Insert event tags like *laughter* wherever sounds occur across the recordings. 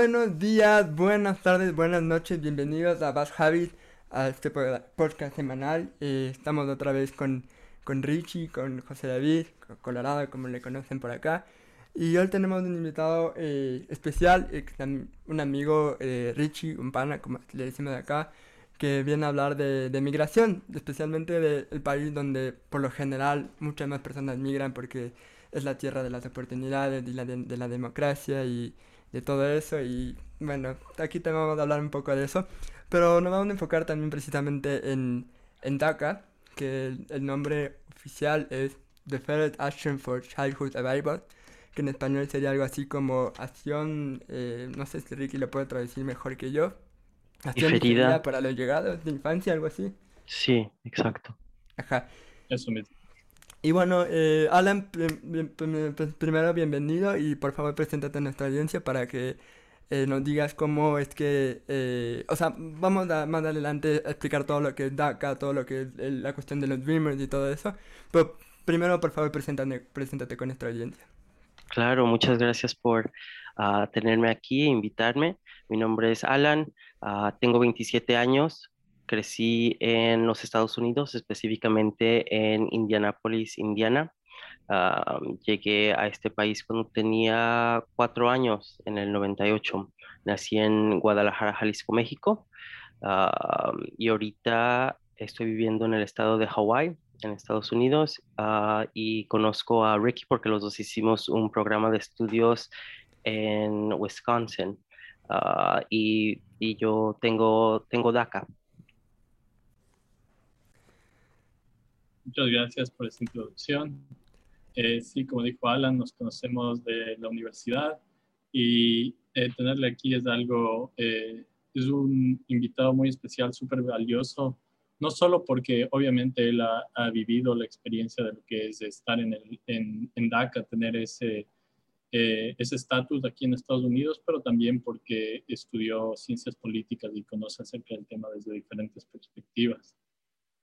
Buenos días, buenas tardes, buenas noches, bienvenidos a Bass Habit, a este podcast semanal. Eh, estamos otra vez con, con Richie, con José David, Colorado, como le conocen por acá. Y hoy tenemos un invitado eh, especial, eh, un amigo Richie, un pana, como le decimos de acá, que viene a hablar de, de migración, especialmente del país donde por lo general muchas más personas migran porque es la tierra de las oportunidades y la de, la democracia y de todo eso. Y bueno, aquí te vamos a hablar un poco de eso. Pero nos vamos a enfocar también precisamente en, en DACA, que el, nombre oficial es Deferred Action for Childhood Arrival, que en español sería algo así como acción, eh, no sé si Ricky lo puede traducir mejor que yo, Diferida. para los llegados de infancia, algo así. Sí, exacto. Ajá. Eso mismo. Y bueno, eh, Alan, primero bienvenido y por favor preséntate a nuestra audiencia para que eh, nos digas cómo es que, eh, o sea, vamos a, más adelante a explicar todo lo que es DACA, todo lo que es la cuestión de los Dreamers y todo eso, pero primero por favor preséntate, preséntate con nuestra audiencia. Claro, muchas gracias por uh, tenerme aquí e invitarme. Mi nombre es Alan, uh, tengo 27 años, crecí en los Estados Unidos, específicamente en Indianápolis, Indiana. Uh, llegué a este país cuando tenía cuatro años, en el 98. Nací en Guadalajara, Jalisco, México. Uh, y ahorita estoy viviendo en el estado de Hawái, en Estados Unidos. Uh, y conozco a Ricky porque los dos hicimos un programa de estudios en Wisconsin. Y, y, yo tengo, tengo DACA. Muchas gracias por esta introducción. Eh, sí, como dijo Alan, nos conocemos de la universidad y eh, tenerle aquí es algo, eh, es un invitado muy especial, súper valioso, no solo porque obviamente él ha, vivido la experiencia de lo que es estar en, el, en, en DACA, tener ese ese estatus aquí en Estados Unidos, pero también porque estudió ciencias políticas y conoce acerca del tema desde diferentes perspectivas.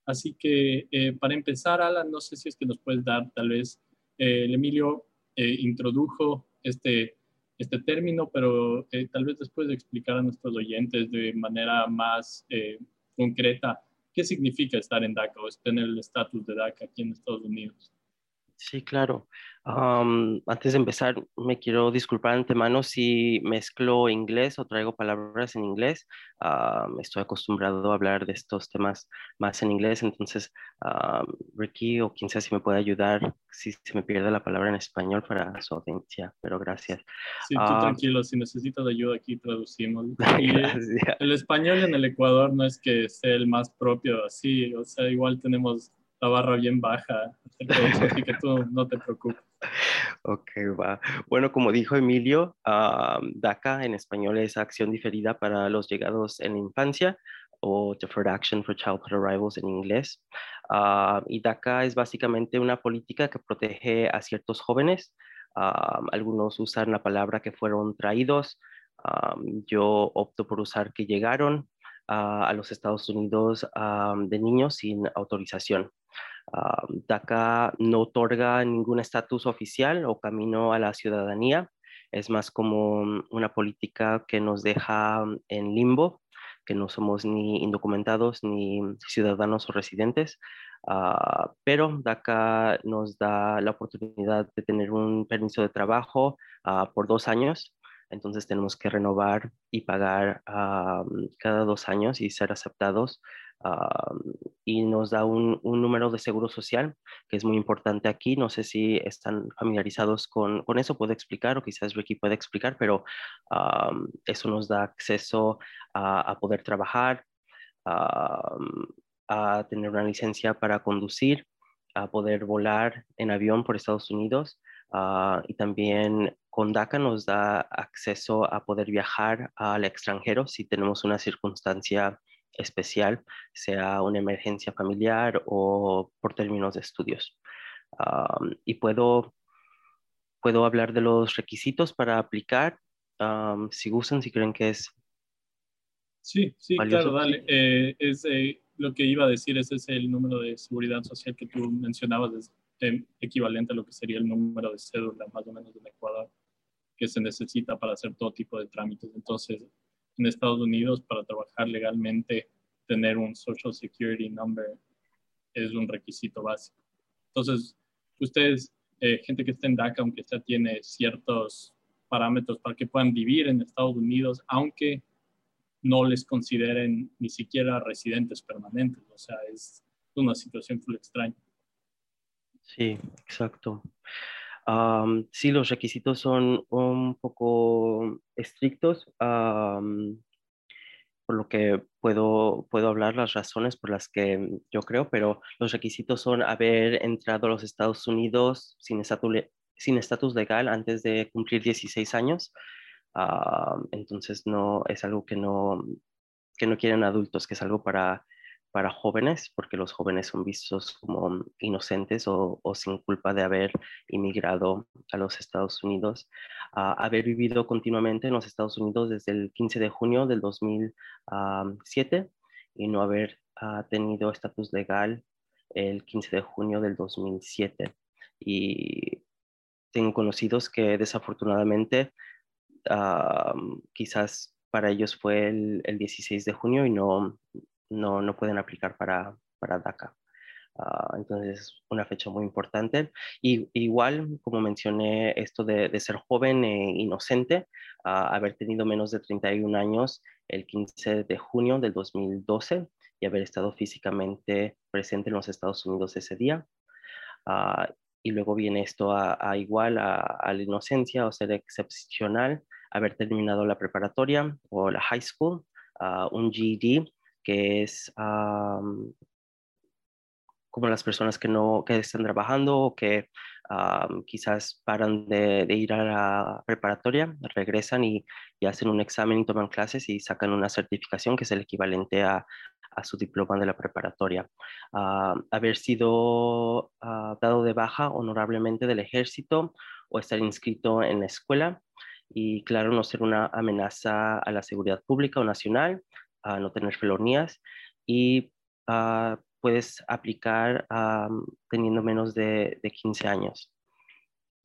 Así que para empezar, Alan, no sé si es que nos puedes dar tal vez eh, el Emilio eh, introdujo este, este término, pero eh, tal vez después de explicar a nuestros oyentes de manera más concreta qué significa estar en DACA o tener el estatus de DACA aquí en Estados Unidos. Sí, claro antes de empezar, me quiero disculpar antemano si mezclo inglés o traigo palabras en inglés. estoy acostumbrado a hablar de estos temas más en inglés, entonces Ricky o quien sea si me puede ayudar si se me pierde la palabra en español para su audiencia, pero gracias. Sí, tú tranquilo, si necesitas ayuda aquí traducimos. *laughs* el español en el Ecuador no es que sea el más propio así, o sea, igual tenemos la barra bien baja, así que tú no te preocupes. Ok, va. Bueno, como dijo Emilio, DACA en español es acción diferida para los llegados en la infancia o Deferred Action for Childhood Arrivals en inglés. y DACA es básicamente una política que protege a ciertos jóvenes. algunos usan la palabra que fueron traídos. yo opto por usar que llegaron a los Estados Unidos de niños sin autorización. DACA no otorga ningún estatus oficial o camino a la ciudadanía. Es más como una política que nos deja en limbo, que no somos ni indocumentados ni ciudadanos o residentes. Ah, pero DACA nos da la oportunidad de tener un permiso de trabajo ah, por dos años entonces tenemos que renovar y pagar cada dos años y ser aceptados y nos da un, número de seguro social que es muy importante aquí. No sé si están familiarizados con, con eso, puedo explicar o quizás Ricky puede explicar, pero eso nos da acceso a, poder trabajar, a tener una licencia para conducir, a poder volar en avión por Estados Unidos ah, y también con DACA nos da acceso a poder viajar al extranjero si tenemos una circunstancia especial, sea una emergencia familiar o por términos de estudios. y puedo, puedo hablar de los requisitos para aplicar, si gustan, si creen que es... Sí, sí, claro, dale. Eh, es eh, lo que iba a decir, ese es el número de seguridad social que tú mencionabas, es eh, equivalente a lo que sería el número de cédula más o menos en Ecuador. que se necesita para hacer todo tipo de trámites. Entonces, en Estados Unidos, para trabajar legalmente, tener un Social Security Number es un requisito básico. Entonces, ustedes, eh, gente que está en DACA, aunque ya tiene ciertos parámetros para que puedan vivir en Estados Unidos, aunque no les consideren ni siquiera residentes permanentes. O sea, es una situación full extraña. Sí, exacto. Sí, los requisitos son un poco estrictos, por lo que puedo, puedo hablar las razones por las que yo creo, pero los requisitos son haber entrado a los Estados Unidos sin estatus, sin estatus legal antes de cumplir 16 años. entonces, no es algo que no, que no quieren adultos, que es algo para para jóvenes, porque los jóvenes son vistos como inocentes o, sin culpa de haber inmigrado a los Estados Unidos, haber vivido continuamente en los Estados Unidos desde el 15 de junio del 2007 y no haber ah, tenido estatus legal el 15 de junio del 2007. Y tengo conocidos que desafortunadamente quizás para ellos fue el, el 16 de junio y no, no, no pueden aplicar para, para DACA. Ah, entonces es una fecha muy importante. Y igual, como mencioné, esto de, ser joven e inocente, ah, haber tenido menos de 31 años el 15 de junio del 2012 y haber estado físicamente presente en los Estados Unidos ese día. Ah, y luego viene esto a, igual a, la inocencia o ser excepcional, haber terminado la preparatoria o la high school, un GED que es como las personas que no que están trabajando o que quizás paran de, ir a la preparatoria, regresan y, hacen un examen y toman clases y sacan una certificación que es el equivalente a, su diploma de la preparatoria. haber sido ah, dado de baja honorablemente del ejército o estar inscrito en la escuela y claro, no ser una amenaza a la seguridad pública o nacional, a no tener felonías y ah, puedes aplicar teniendo menos de, 15 años.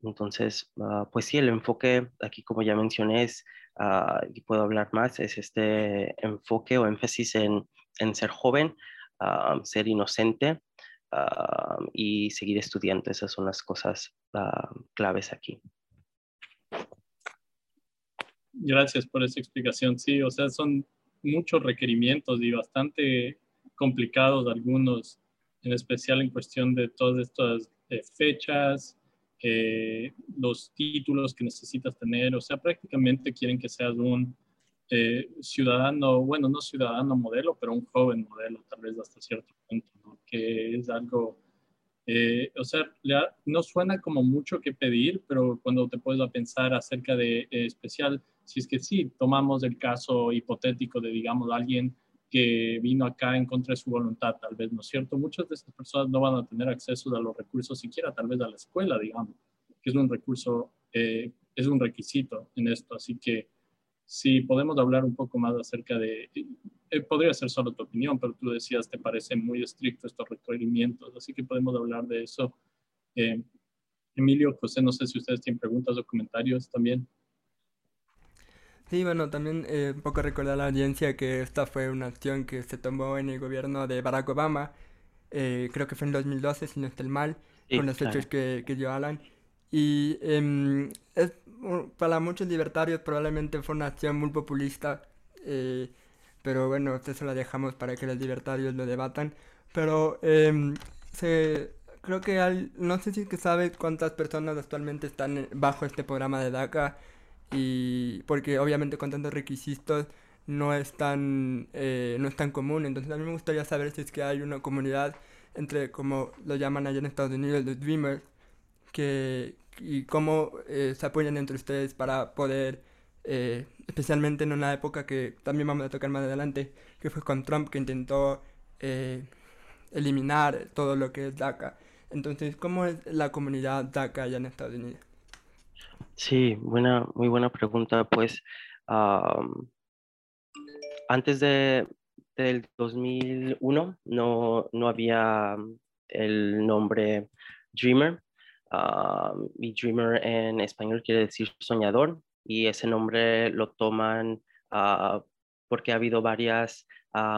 Entonces, ah, pues sí, el enfoque aquí, como ya mencioné, es, ah, y puedo hablar más, es este enfoque o énfasis en, en ser joven, ser inocente y seguir estudiando. Esas son las cosas claves aquí. Gracias por esa explicación. Sí, o sea, son muchos requerimientos y bastante complicados algunos, en especial en cuestión de todas estas eh, fechas, eh, los títulos que necesitas tener, o sea, prácticamente quieren que seas un eh, ciudadano, bueno, no ciudadano modelo, pero un joven modelo, tal vez hasta cierto punto, que es algo, o sea, no suena como mucho que pedir, pero cuando te puedes pensar acerca de especial si es que sí, tomamos el caso hipotético de, digamos, alguien que vino acá en contra de su voluntad, tal vez, ¿no es cierto? Muchas de estas personas no van a tener acceso a los recursos siquiera, tal vez a la escuela, digamos, que es un recurso, eh, es un requisito en esto. Así que si podemos hablar un poco más acerca de, eh, podría ser solo tu opinión, pero tú decías, te parecen muy estrictos estos requerimientos, así que podemos hablar de eso. Eh, Emilio, José, no sé si ustedes tienen preguntas o comentarios también. Sí, bueno, también eh, un poco recordar a la audiencia que esta fue una acción que se tomó en el gobierno de Barack Obama, eh, creo que fue en 2012, si no estoy mal, con los hechos que, que dio Alan. Y em, es, para muchos libertarios probablemente fue una acción muy populista, eh, pero bueno, eso la dejamos para que los libertarios lo debatan. Pero em, se, creo que no sé si que sabes cuántas personas actualmente están bajo este programa de DACA y porque obviamente con tantos requisitos no es tan, eh, no es tan común. Entonces a mí me gustaría saber si es que hay una comunidad entre, como lo llaman allá en Estados Unidos, los Dreamers, que, y cómo eh, se apoyan entre ustedes para poder, eh, especialmente en una época que también vamos a tocar más adelante, que fue con Trump, que intentó eliminar todo lo que es DACA. Entonces, ¿cómo es la comunidad DACA allá en Estados Unidos? Sí, buena, muy buena pregunta. Pues antes de, del 2001 no, no había el nombre Dreamer. y dreamer en español quiere decir soñador y ese nombre lo toman porque ha habido varias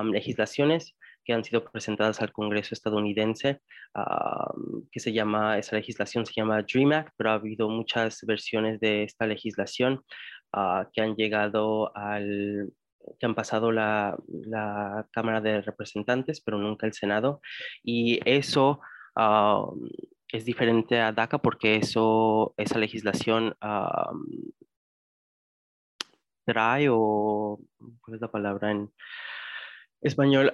legislaciones que han sido presentadas al Congreso estadounidense, que se llama, esa legislación se llama DREAM Act, pero ha habido muchas versiones de esta legislación ah, que han llegado al, que han pasado la, la, Cámara de Representantes, pero nunca el Senado. Y eso es diferente a DACA porque eso, esa legislación trae o, ¿cuál es la palabra en español?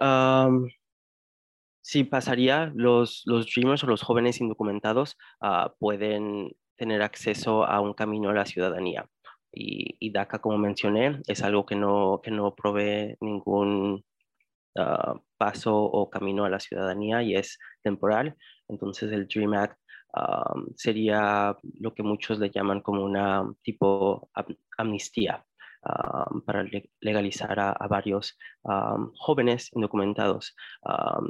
sí, pasaría, los, los Dreamers o los jóvenes indocumentados ah, pueden tener acceso a un camino a la ciudadanía. Y, DACA, como mencioné, es algo que no, que no provee ningún ah, paso o camino a la ciudadanía y es temporal. Entonces el Dream Act sería lo que muchos le llaman como una tipo amnistía para legalizar a, varios jóvenes indocumentados.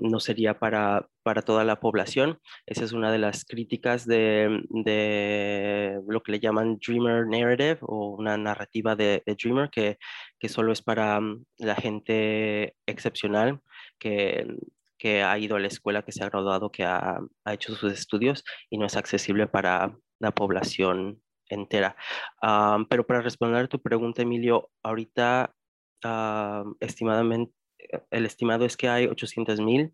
no sería para, para toda la población. Esa es una de las críticas de, de lo que le llaman Dreamer Narrative o una narrativa de, Dreamer que, que, solo es para la gente excepcional que, que ha ido a la escuela, que se ha graduado, que ha, ha hecho sus estudios y no es accesible para la población entera. pero para responder a tu pregunta, Emilio, ahorita estimadamente, el estimado es que hay 800 mil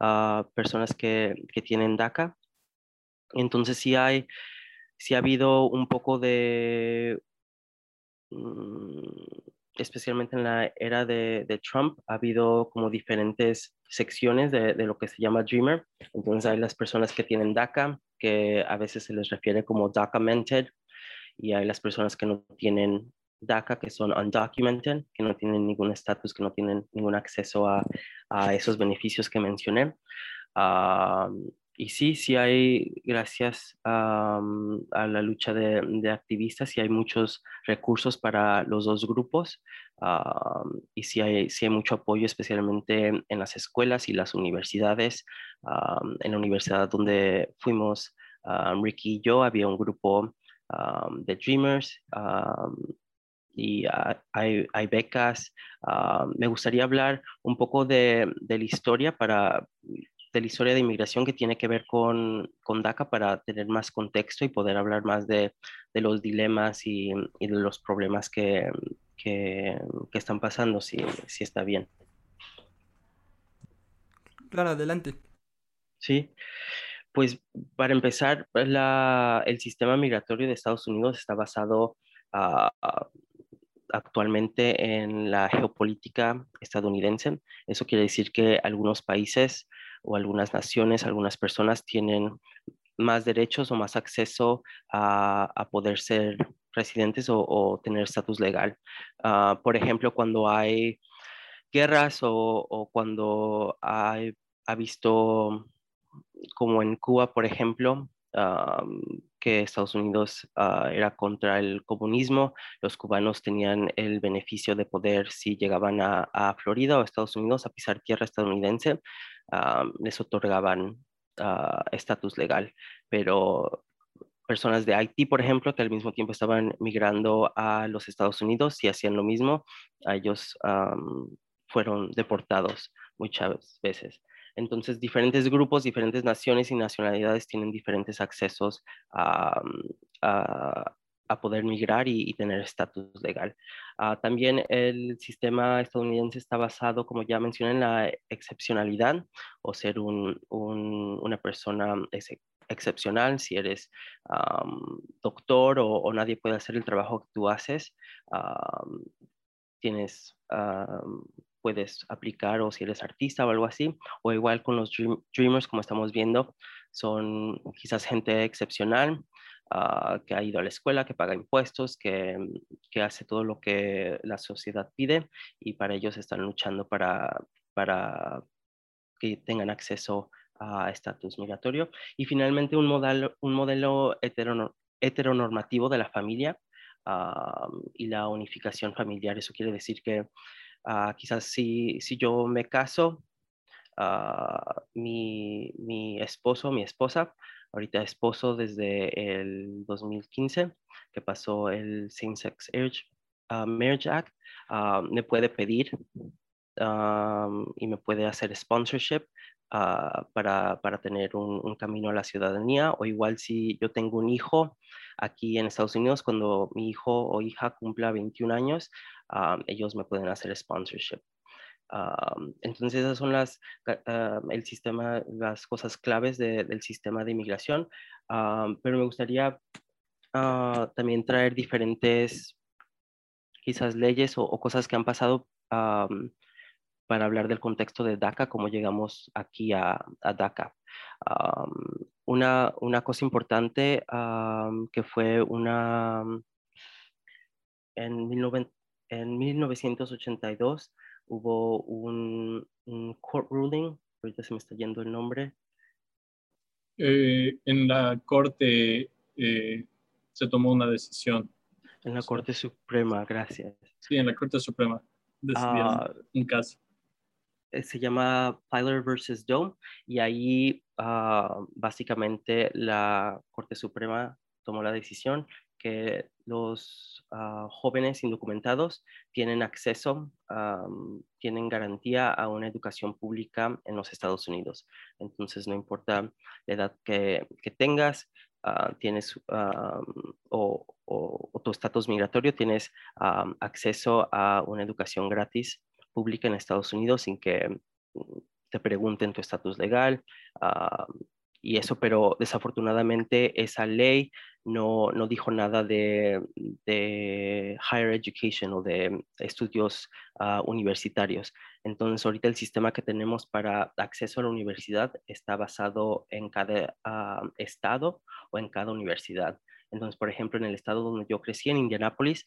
ah, personas que, que, tienen DACA. Entonces sí hay, sí ha habido un poco de, mm, especialmente en la era de, de, Trump, ha habido como diferentes secciones de, de, lo que se llama Dreamer. Entonces hay las personas que tienen DACA, que a veces se les refiere como documented y hay las personas que no tienen DACA, que son undocumented, que no tienen ningún estatus, que no tienen ningún acceso a, a esos beneficios que mencioné. y sí, sí hay, gracias a la lucha de, de, activistas, sí hay muchos recursos para los dos grupos y sí hay, sí hay mucho apoyo, especialmente en las escuelas y las universidades. en la universidad donde fuimos, Ricky y yo, había un grupo um, The Dreamers, um, y hay, hay, becas. me gustaría hablar un poco de, de, la historia para de la historia de inmigración que tiene que ver con, con DACA para tener más contexto y poder hablar más de, de los dilemas y, y, de los problemas que, que, que están pasando, si, si, está bien. Claro, adelante. Sí. Pues para empezar, pues, el sistema migratorio de Estados Unidos está basado ah, actualmente en la geopolítica estadounidense. Eso quiere decir que algunos países o algunas naciones, algunas personas tienen más derechos o más acceso a, poder ser residentes o, tener estatus legal. Ah, por ejemplo, cuando hay guerras o, cuando hay, ha visto como en Cuba, por ejemplo, que Estados Unidos ah, era contra el comunismo, los cubanos tenían el beneficio de poder, si llegaban a, Florida o Estados Unidos a pisar tierra estadounidense, les otorgaban ah, estatus legal. Pero personas de Haití, por ejemplo, que al mismo tiempo estaban migrando a los Estados Unidos y hacían lo mismo, ellos fueron deportados muchas veces. Entonces, diferentes grupos, diferentes naciones y nacionalidades tienen diferentes accesos a, mm, poder migrar y, tener estatus legal. Ah, también el sistema estadounidense está basado, como ya mencioné, en la excepcionalidad o ser una persona excepcional, si eres doctor o, nadie puede hacer el trabajo que tú haces, tienes puedes aplicar o si eres artista o algo así, o igual con los dreamers como estamos viendo, son quizás gente excepcional ah, que ha ido a la escuela, que paga impuestos, que, que, hace todo lo que la sociedad pide y para ellos están luchando para, para que tengan acceso a estatus migratorio. Y finalmente un modelo, un modelo heteronormativo de la familia ah, y la unificación familiar. Eso quiere decir que Ah, quizás si, si, yo me caso, uh, mi, mi, esposo, mi esposa, ahorita esposo desde el 2015, que pasó el Same Sex Marriage Act, me puede pedir y me puede hacer sponsorship Ah, para, para, tener un, camino a la ciudadanía o igual si yo tengo un hijo aquí en Estados Unidos, cuando mi hijo o hija cumpla 21 años, ah, ellos me pueden hacer sponsorship. Ah, entonces esas son las, el sistema, las cosas claves del sistema de inmigración, pero me gustaría también traer diferentes quizás leyes o, cosas que han pasado para hablar del contexto de DACA, cómo llegamos aquí a, a DACA. una, una, cosa importante que fue una... En, en 1982 hubo un, court ruling, ahorita se me está yendo el nombre. Eh, en la Corte eh, se tomó una decisión. En la Corte Suprema, gracias. Sí, en la Corte Suprema decidieron ah, un caso. Eh, se llama Tyler versus Dome y ahí ah, básicamente la Corte Suprema tomó la decisión que los ah, jóvenes indocumentados tienen acceso, tienen garantía a una educación pública en los Estados Unidos. Entonces, no importa la edad que, tengas, ah, tienes o, tu estatus migratorio, tienes acceso a una educación gratis pública en Estados Unidos sin que mm, te pregunten tu estatus legal ah, y eso, pero desafortunadamente esa ley no, no dijo nada de, de, higher education o de estudios ah, universitarios. Entonces, ahorita el sistema que tenemos para acceso a la universidad está basado en cada ah, estado o en cada universidad. Entonces, por ejemplo, en el estado donde yo crecí, en Indianápolis,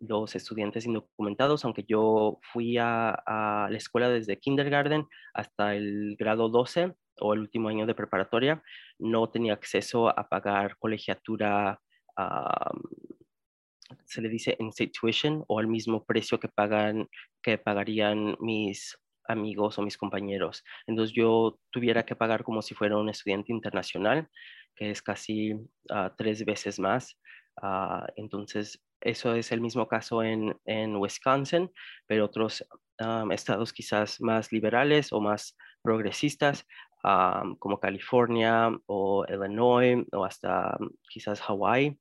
los estudiantes indocumentados, aunque yo fui a, la escuela desde kindergarten hasta el grado 12 o el último año de preparatoria, no tenía acceso a pagar colegiatura, se le dice in tuition o al mismo precio que pagan, que pagarían mis amigos o mis compañeros. Entonces yo tuviera que pagar como si fuera un estudiante internacional, que es casi ah, tres veces más. Ah, entonces eso es el mismo caso en, Wisconsin, pero otros estados quizás más liberales o más progresistas, como California o Illinois o hasta quizás Hawaii,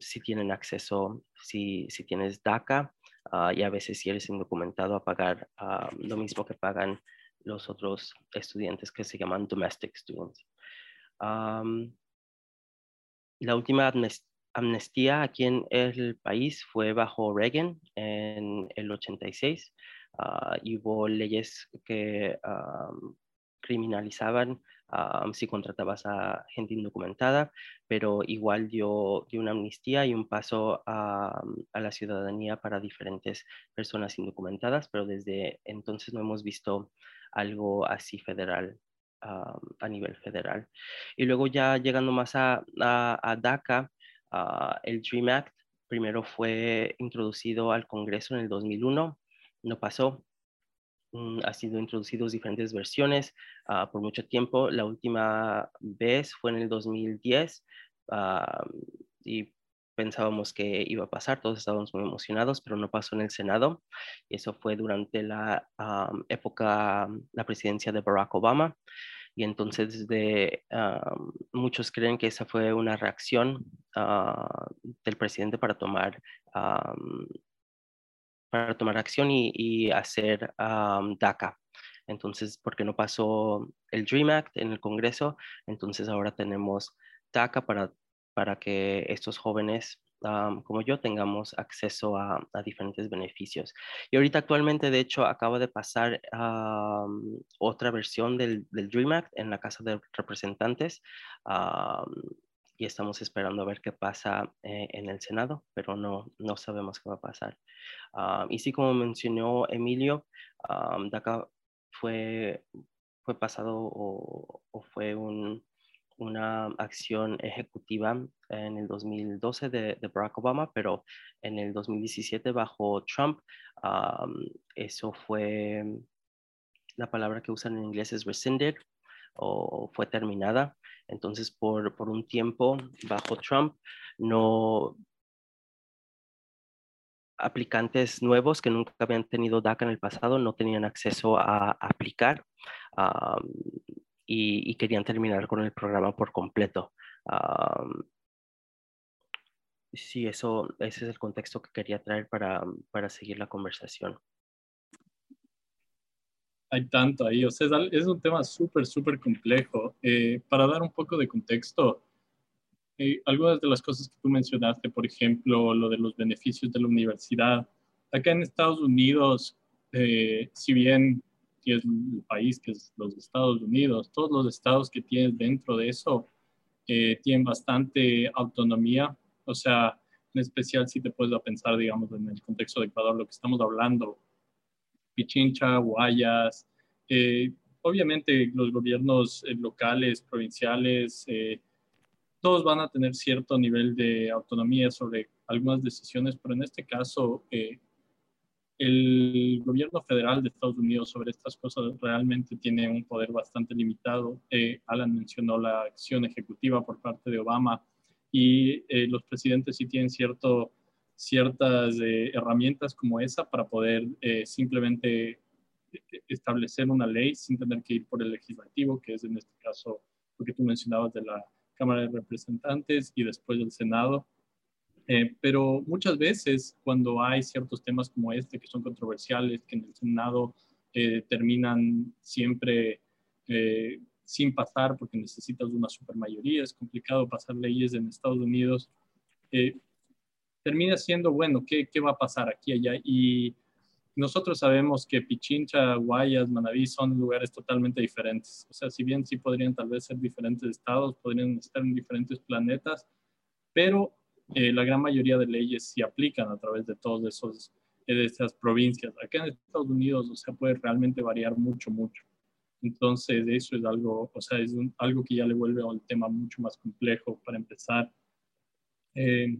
si tienen acceso, si, si tienes DACA ah, y a veces si eres indocumentado a pagar lo mismo que pagan los otros estudiantes que se llaman domestic students. la última amnistía aquí en el país fue bajo Reagan en el 86 ah, y hubo leyes que criminalizaban si contratabas a gente indocumentada, pero igual dio, dio una amnistía y un paso a, la ciudadanía para diferentes personas indocumentadas, pero desde entonces no hemos visto algo así federal. a nivel federal. Y luego ya llegando más a DACA, Ah, el DREAM Act primero fue introducido al Congreso en el 2001, no pasó. Mm, ha sido introducido diferentes versiones ah, por mucho tiempo. La última vez fue en el 2010 ah, y pensábamos que iba a pasar, todos estábamos muy emocionados, pero no pasó en el Senado. Y eso fue durante la época, la presidencia de Barack Obama. Y entonces de, muchos creen que esa fue una reacción ah, del presidente para tomar, para tomar acción y, hacer DACA. Entonces, porque no pasó el DREAM Act en el Congreso, entonces ahora tenemos DACA para, para que estos jóvenes como yo tengamos acceso a, diferentes beneficios. Y ahorita actualmente, de hecho, acaba de pasar otra versión del, del, Dream Act en la Casa de Representantes y estamos esperando a ver qué pasa eh, en el Senado, pero no, no sabemos qué va a pasar. y sí, como mencionó Emilio, DACA fue, fue pasado o fue un, una acción ejecutiva en el 2012 de, Barack Obama, pero en el 2017 bajo Trump, eso fue, la palabra que usan en inglés es rescinded o fue terminada. Entonces, por, por un tiempo, bajo Trump, no aplicantes nuevos que nunca habían tenido DACA en el pasado no tenían acceso a, aplicar y, querían terminar con el programa por completo. sí, eso, ese es el contexto que quería traer para, para seguir la conversación. Hay tanto ahí, o sea, es un tema súper, súper complejo. Eh, para dar un poco de contexto, eh, algunas de las cosas que tú mencionaste, por ejemplo, lo de los beneficios de la universidad. Acá en Estados Unidos, eh, si bien es el país que es los Estados Unidos, todos los estados que tienes dentro de eso eh, tienen bastante autonomía. O sea, en especial si te puedes pensar, digamos, en el contexto de Ecuador, lo que estamos hablando, Pichincha, Guayas, obviamente los gobiernos locales, provinciales, todos van a tener cierto nivel de autonomía sobre algunas decisiones, pero en este caso eh, el gobierno federal de Estados Unidos sobre estas cosas realmente tiene un poder bastante limitado. Eh, Alan mencionó la acción ejecutiva por parte de Obama y eh, los presidentes sí tienen cierto, ciertas herramientas como esa para poder simplemente establecer una ley sin tener que ir por el legislativo, que es en este caso lo que tú mencionabas de la Cámara de Representantes y después del Senado. Eh, pero muchas veces cuando hay ciertos temas como este que son controversiales, que en el Senado eh, terminan siempre eh, sin pasar porque necesitas una supermayoría, es complicado pasar leyes en Estados Unidos, termina siendo, bueno, ¿qué, ¿qué, va a pasar aquí allá? Y nosotros sabemos que Pichincha, Guayas, Manaví son lugares totalmente diferentes. O sea, si bien sí podrían tal vez ser diferentes estados, podrían estar en diferentes planetas, pero eh, la gran mayoría de leyes sí aplican a través de todas esos de esas provincias. Acá en Estados Unidos, o sea, puede realmente variar mucho, mucho. Entonces, eso es algo, o sea, es algo que ya le vuelve a un tema mucho más complejo para empezar. Eh,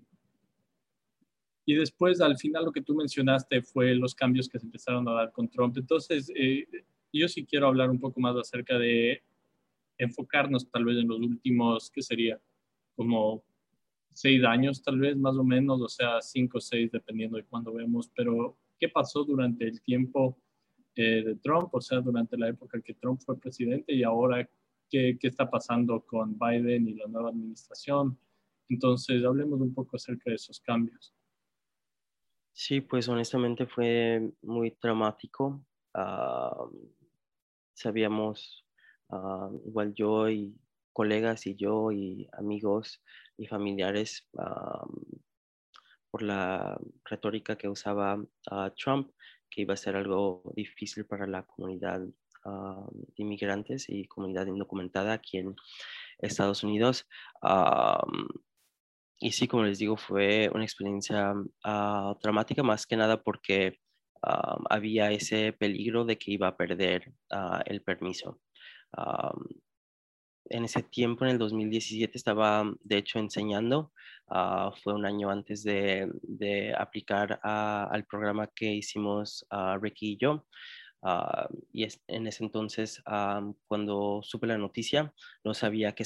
y después, al final, lo que tú mencionaste fue los cambios que se empezaron a dar con Trump. Entonces, eh, yo sí quiero hablar un poco más acerca de enfocarnos tal vez en los últimos, ¿qué sería? Como seis años tal vez, más o menos, o sea, cinco o seis, dependiendo de cuándo vemos. Pero, ¿qué pasó durante el tiempo eh, de Trump? O sea, durante la época en que Trump fue presidente y ahora, ¿qué, ¿qué está pasando con Biden y la nueva administración? Entonces, hablemos un poco acerca de esos cambios. Sí, pues honestamente fue muy traumático. sabíamos, igual yo y colegas y yo y amigos y familiares, por la retórica que usaba Trump, que iba a ser algo difícil para la comunidad de inmigrantes y comunidad indocumentada aquí en Estados Unidos y sí, como les digo, fue una experiencia uh, traumática más que nada porque ah, había ese peligro de que iba a perder ah, el permiso. En ese tiempo, en el 2017, estaba de hecho enseñando. fue un año antes de, de aplicar al programa que hicimos Ricky y yo. Ah, y en ese entonces, cuando supe la noticia, no sabía qué,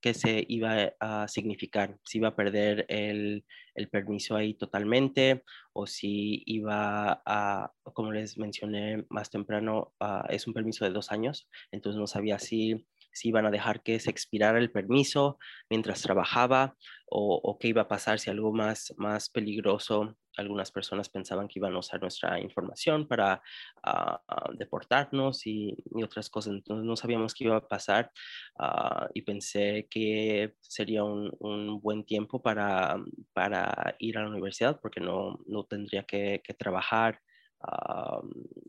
qué, se iba a significar, si iba a perder el, el, permiso ahí totalmente o si iba a, como les mencioné más temprano, ah, es un permiso de dos años, entonces no sabía si si iban a dejar que se expirara el permiso mientras trabajaba o, qué iba a pasar si algo más, más peligroso, algunas personas pensaban que iban a usar nuestra información para ah, deportarnos y, otras cosas, entonces no sabíamos qué iba a pasar ah, y pensé que sería un, un, buen tiempo para, para ir a la universidad porque no, no tendría que, que trabajar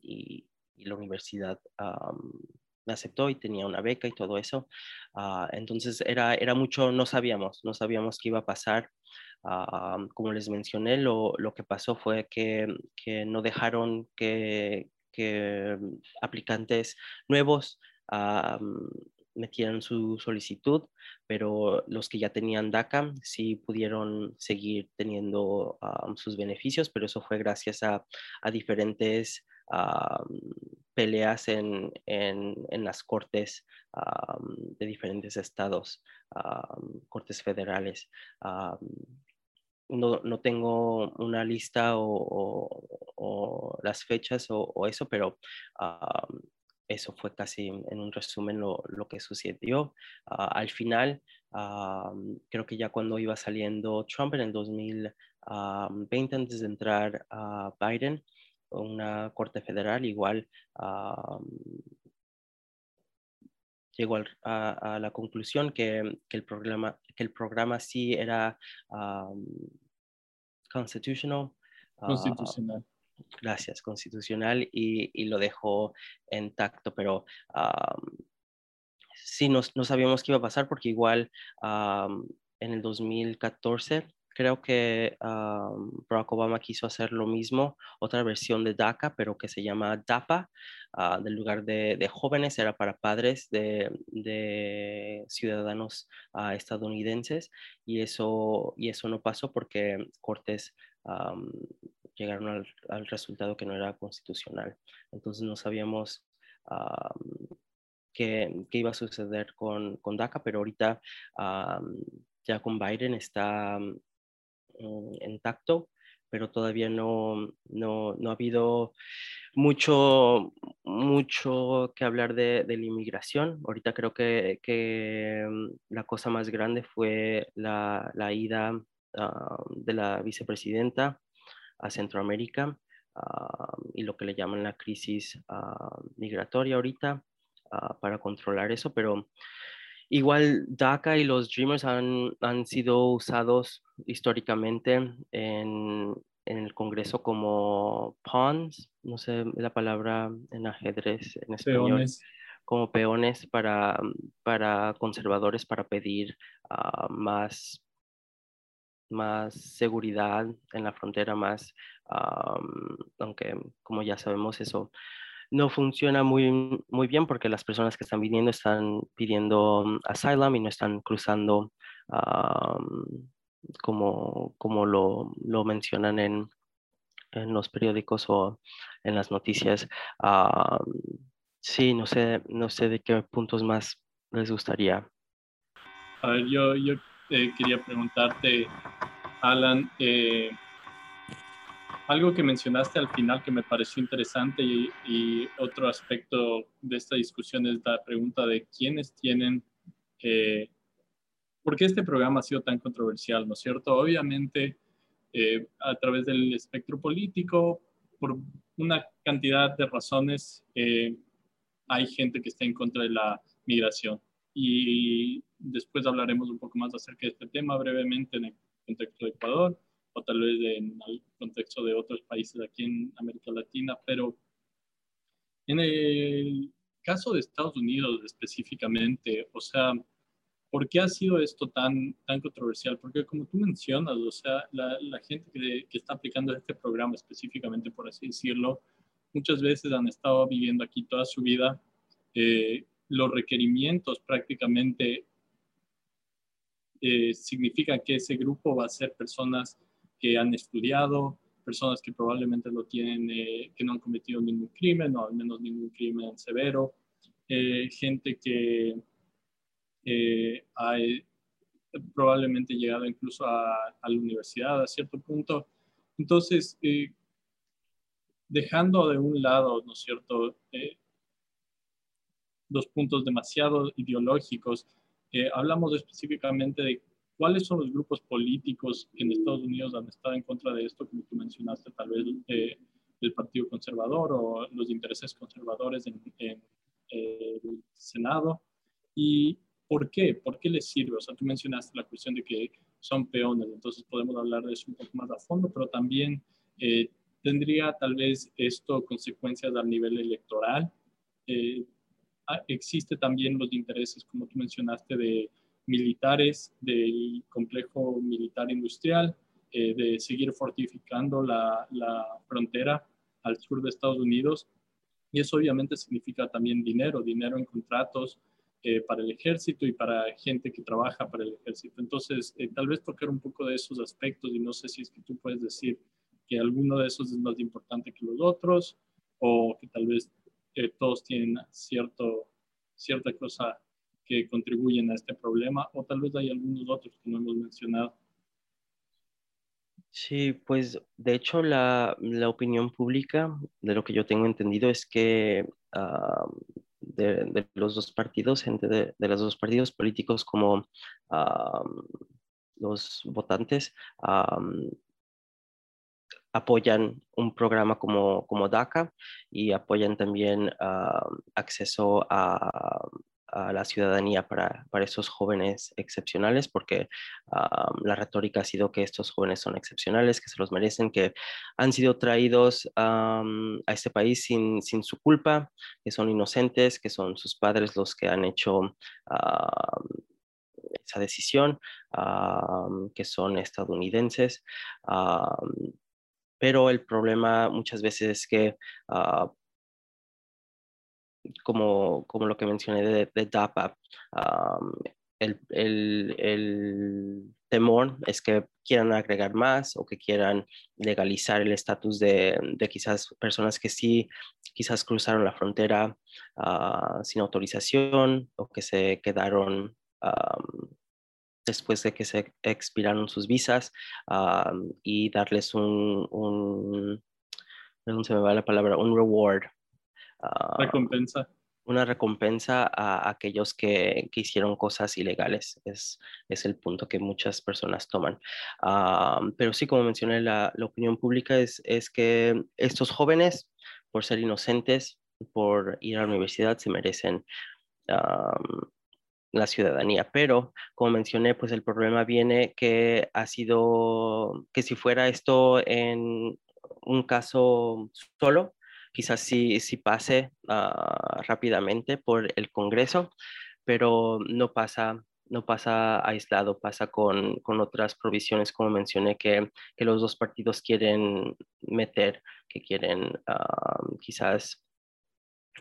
y, y, la universidad me aceptó y tenía una beca y todo eso. Ah, entonces era, era mucho, no sabíamos, no sabíamos qué iba a pasar. Ah, como les mencioné, lo, lo que pasó fue que, que no dejaron que, que aplicantes nuevos ah, metieran su solicitud, pero los que ya tenían DACA sí pudieron seguir teniendo sus beneficios, pero eso fue gracias a, a diferentes peleas en, las cortes de diferentes estados, cortes federales. no, tengo una lista o, las fechas o, eso, pero eso fue casi en un resumen lo, que sucedió. Ah, al final, creo que ya cuando iba saliendo Trump en el 2020, antes de entrar a Biden, una corte federal igual llegó a, la conclusión que, el programa, que el programa sí era constitutional. Ah, constitucional gracias, constitucional y, lo dejó intacto, pero sí, no, sabíamos qué iba a pasar porque igual en el 2014 creo que Barack Obama quiso hacer lo mismo, otra versión de DACA, pero que se llama DAPA, uh, del lugar de, jóvenes, era para padres de, ciudadanos ah, estadounidenses, y eso, y eso no pasó porque Cortés llegaron al, resultado que no era constitucional. Entonces no sabíamos qué, iba a suceder con, con DACA, pero ahorita ya con Biden está mm, intacto, pero todavía no, no, no, ha habido mucho, mucho que hablar de, de la inmigración. Ahorita creo que, que, mm, la cosa más grande fue la, la ida de la vicepresidenta a Centroamérica ah, y lo que le llaman la crisis ah, migratoria ahorita ah, para controlar eso, pero igual DACA y los Dreamers han, han sido usados históricamente en, en, el Congreso como pawns, no sé la palabra en ajedrez en español. como peones para, para conservadores para pedir más más seguridad en la frontera, más, aunque como ya sabemos eso no funciona muy, muy bien porque las personas que están viniendo están pidiendo mm, asylum y no están cruzando como, como lo, lo mencionan en, en, los periódicos o en las noticias. sí, no sé, no sé de qué puntos más les gustaría. A ver, yo, yo quería preguntarte, Alan, eh, algo que mencionaste al final que me pareció interesante y, otro aspecto de esta discusión es la pregunta de quiénes tienen, eh, ¿por qué este programa ha sido tan controversial? ¿No es cierto? Obviamente, eh, a través del espectro político, por una cantidad de razones, hay gente que está en contra de la migración y después hablaremos un poco más acerca de este tema brevemente en el contexto de Ecuador o tal vez en el contexto de otros países aquí en América Latina, pero en el caso de Estados Unidos específicamente, o sea, ¿por qué ha sido esto tan, tan controversial? Porque como tú mencionas, o sea, la, la gente que, que, está aplicando este programa específicamente, por así decirlo, muchas veces han estado viviendo aquí toda su vida eh, los requerimientos prácticamente eh, significan que ese grupo va a ser personas que han estudiado, personas que probablemente lo tienen, eh, que no han cometido ningún crimen o al menos ningún crimen severo, eh, gente que ha probablemente llegado incluso a, a, la universidad a cierto punto. Entonces, dejando de un lado, ¿no es cierto?, dos puntos demasiado ideológicos. Eh, hablamos específicamente de cuáles son los grupos políticos en Estados Unidos han estado en contra de esto, como tú mencionaste, tal vez eh, el Partido Conservador o los intereses conservadores en, el Senado. ¿Y por qué? ¿Por qué les sirve? O sea, tú mencionaste la cuestión de que son peones, entonces podemos hablar de eso un poco más a fondo, pero también eh, tendría tal vez esto consecuencias a nivel electoral. Eh, existe también los intereses, como tú mencionaste, de militares, del complejo militar industrial, eh, de seguir fortificando la, frontera al sur de Estados Unidos. Y eso obviamente significa también dinero, dinero en contratos eh, para el ejército y para gente que trabaja para el ejército. Entonces, eh, tal vez tocar un poco de esos aspectos y no sé si es que tú puedes decir que alguno de esos es más importante que los otros o que tal vez todos tienen cierto, cierta cosa que contribuyen a este problema o tal vez hay algunos otros que no hemos mencionado. Sí, pues de hecho la, opinión pública, de lo que yo tengo entendido, es que ah, de, los dos partidos, gente de, los dos partidos políticos como ah, los votantes, ah, apoyan un programa como, como DACA y apoyan también acceso a a la ciudadanía para, para esos jóvenes excepcionales, porque la retórica ha sido que estos jóvenes son excepcionales, que se los merecen, que han sido traídos a este país sin, sin, su culpa, que son inocentes, que son sus padres los que han hecho esa decisión, que son estadounidenses. pero el problema muchas veces es que ah, como, como lo que mencioné de, de DAPA, el, el, el, temor es que quieran agregar más o que quieran legalizar el estatus de, de, quizás personas que sí, quizás cruzaron la frontera uh, sin autorización o que se quedaron um, después de que se expiraron sus visas um, y darles un, un, se me va la palabra, un reward Ah, recompensa. Una recompensa a aquellos que, que hicieron cosas ilegales. Es, es, el punto que muchas personas toman. Ah, pero sí, como mencioné, la, la, opinión pública es, es que estos jóvenes, por ser inocentes, por ir a la universidad, se merecen la ciudadanía. Pero, como mencioné, pues el problema viene que ha sido, que si fuera esto en un caso solo, quizás sí, sí pase ah, rápidamente por el Congreso, pero no pasa no pasa aislado, pasa con, con, otras provisiones, como mencioné, que, que, los dos partidos quieren meter, que quieren ah, quizás,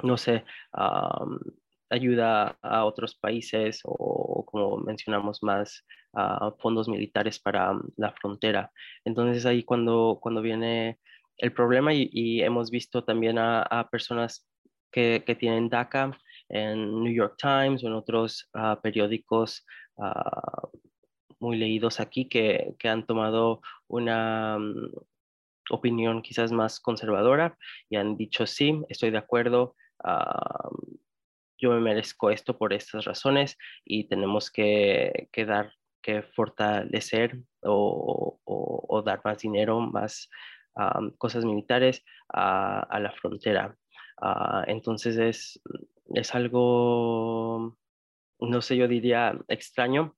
no sé, ah, ayuda a otros países o, como mencionamos más, fondos militares para la frontera. Entonces ahí cuando, cuando viene el problema y, hemos visto también a, personas que, tienen DACA en New York Times o en otros ah, periódicos ah, muy leídos aquí que, han tomado una mm, opinión quizás más conservadora y han dicho sí, estoy de acuerdo. Ah, yo me merezco esto por estas razones y tenemos que, dar, que fortalecer o, dar más dinero, más cosas militares a, la frontera. Ah, entonces es, es algo, no sé, yo diría extraño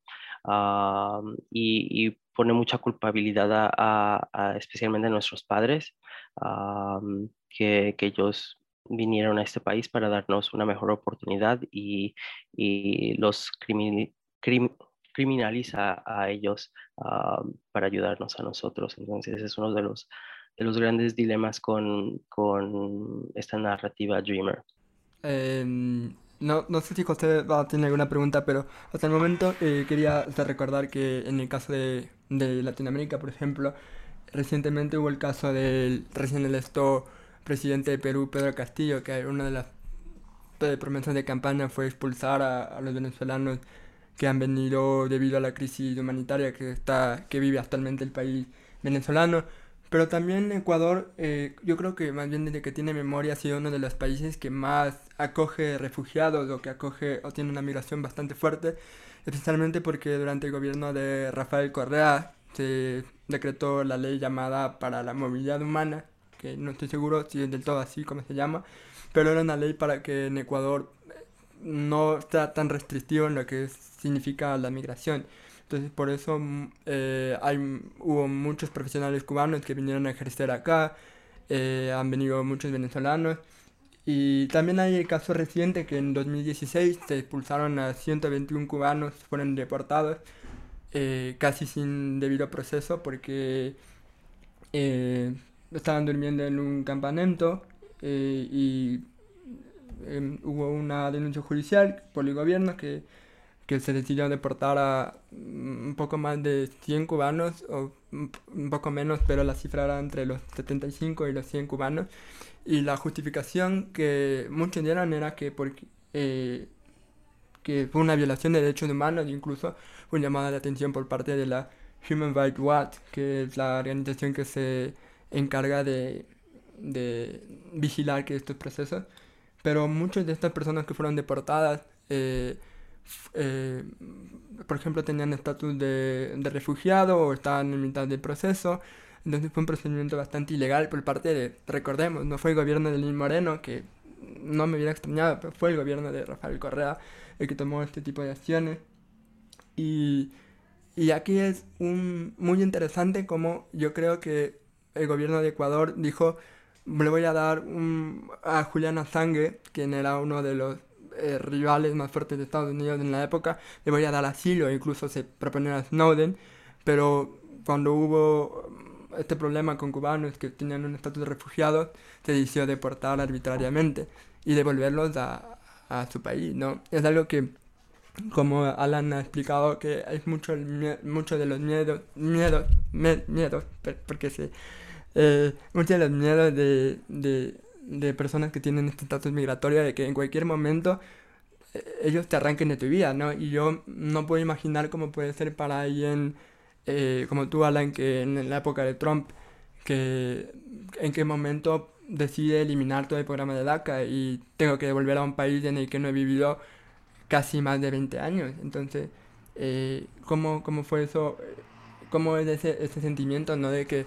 y, pone mucha culpabilidad a, especialmente a nuestros padres, que, que, ellos vinieron a este país para darnos una mejor oportunidad y, y los criminaliza a ellos para ayudarnos a nosotros. Entonces es uno de los de los grandes dilemas con, con esta narrativa Dreamer. Em, no, no sé si José va a tener alguna pregunta, pero hasta el momento eh, quería recordar que en el caso de, de, Latinoamérica, por ejemplo, recientemente hubo el caso del recién electo presidente de Perú, Pedro Castillo, que una de las promesas de campaña fue expulsar a, a, los venezolanos que han venido debido a la crisis humanitaria que, está, que vive actualmente el país venezolano. Pero también Ecuador, eh, yo creo que más bien desde que tiene memoria ha sido uno de los países que más acoge refugiados o que acoge o tiene una migración bastante fuerte, especialmente porque durante el gobierno de Rafael Correa se decretó la ley llamada para la movilidad humana, que no estoy seguro si es del todo así como se llama, pero era una ley para que en Ecuador no sea tan restrictivo en lo que significa la migración. Entonces por eso mm, eh, hay, hubo muchos profesionales cubanos que vinieron a ejercer acá, eh, han venido muchos venezolanos. Y también hay el caso reciente que en 2016 se expulsaron a 121 cubanos, fueron deportados eh, casi sin debido proceso porque estaban durmiendo en un campamento y hubo una denuncia judicial por el gobierno que que se decidió deportar a un poco más de 100 cubanos, o un poco menos, pero la cifra era entre los 75 y los 100 cubanos. Y la justificación que muchos dieron era que, porque, eh, que fue una violación de derechos humanos, incluso fue llamada de atención por parte de la Human Rights Watch, que es la organización que se encarga de, de vigilar que estos procesos. Pero muchas de estas personas que fueron deportadas, eh, eh, por ejemplo, tenían estatus de, de, refugiado o estaban en mitad del proceso. Entonces fue un procedimiento bastante ilegal por parte de, recordemos, no fue el gobierno de Lin Moreno, que no me hubiera extrañado, pero fue el gobierno de Rafael Correa el que tomó este tipo de acciones. Y, y aquí es un, muy interesante como yo creo que el gobierno de Ecuador dijo, le voy a dar un, a Julian Assange, quien era uno de los eh, rivales más fuertes de Estados Unidos en la época, le voy a dar asilo, incluso se proponía a Snowden, pero cuando hubo mm, este problema con cubanos que tenían un estatus de refugiados, se decidió deportar arbitrariamente y devolverlos a, a su país, ¿no? Es algo que, como Alan ha explicado, que hay mucho, mucho de los miedos, miedos, miedos, porque se, eh, muchos de los miedos de, de, de, personas que tienen este estatus migratorio, de que en cualquier momento eh, ellos te arranquen de tu vida, ¿no? Y yo no puedo imaginar cómo puede ser para alguien eh, como tú, Alan, que en la época de Trump, que en qué momento decide eliminar todo el programa de DACA y tengo que volver a un país en el que no he vivido casi más de 20 años. Entonces, eh, ¿cómo, ¿cómo, fue eso? ¿Cómo es ese, ese sentimiento, no? De que,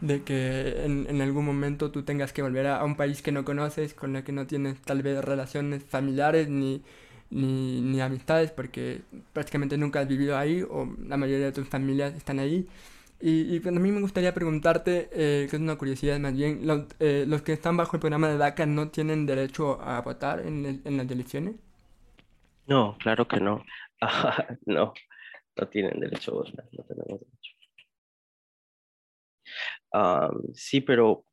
de que en, en, algún momento tú tengas que volver a, un país que no conoces, con el que no tienes tal vez relaciones familiares ni, ni, ni amistades, porque prácticamente nunca has vivido ahí o la mayoría de tus familias están ahí. Y, y pues, a mí me gustaría preguntarte, eh, que es una curiosidad más bien, los, eh, ¿los que están bajo el programa de DACA no tienen derecho a votar en, en las elecciones? No, claro que no. *laughs* no, no tienen derecho a votar, no tenemos derecho. Um, sí, pero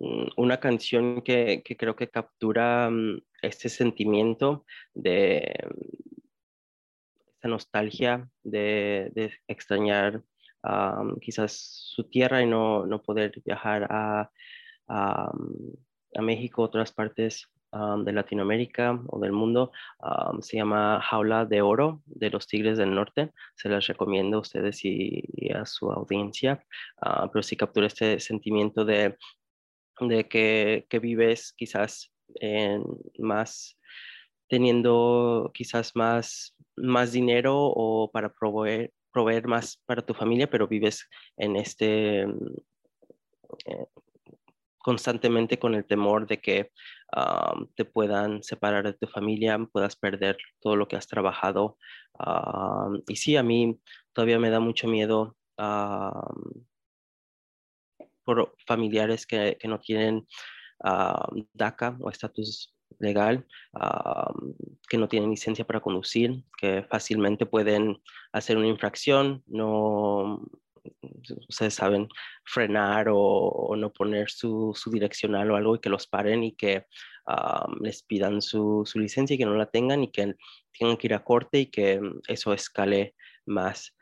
mm, una canción que, que creo que captura um, este sentimiento de esta nostalgia de, de extrañar um, quizás su tierra y no, no poder viajar a, a, a México, otras partes um, de Latinoamérica o del mundo. Um, se llama Jaula de Oro de los Tigres del Norte. Se las recomiendo a ustedes y, y a su audiencia, uh, pero sí captura este sentimiento de, de que, que vives quizás en más teniendo quizás más, más dinero o para proveer, proveer más para tu familia, pero vives en este eh, constantemente con el temor de que te puedan separar de tu familia, puedas perder todo lo que has trabajado. Y sí, a mí todavía me da mucho miedo por familiares que, que no tienen DACA o estatus legal, que no tienen licencia para conducir, que fácilmente pueden hacer una infracción, no, ustedes saben, frenar o, no poner su, su, direccional o algo y que los paren y que les pidan su, su, licencia y que no la tengan y que tengan que ir a corte y que eso escale más.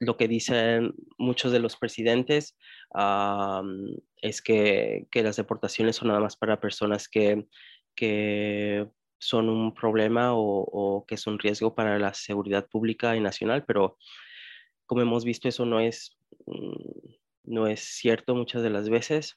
lo que dicen muchos de los presidentes es que, que, las deportaciones son nada más para personas que, que son un problema o, o, que es un riesgo para la seguridad pública y nacional, pero como hemos visto eso no es, mm, no es cierto muchas de las veces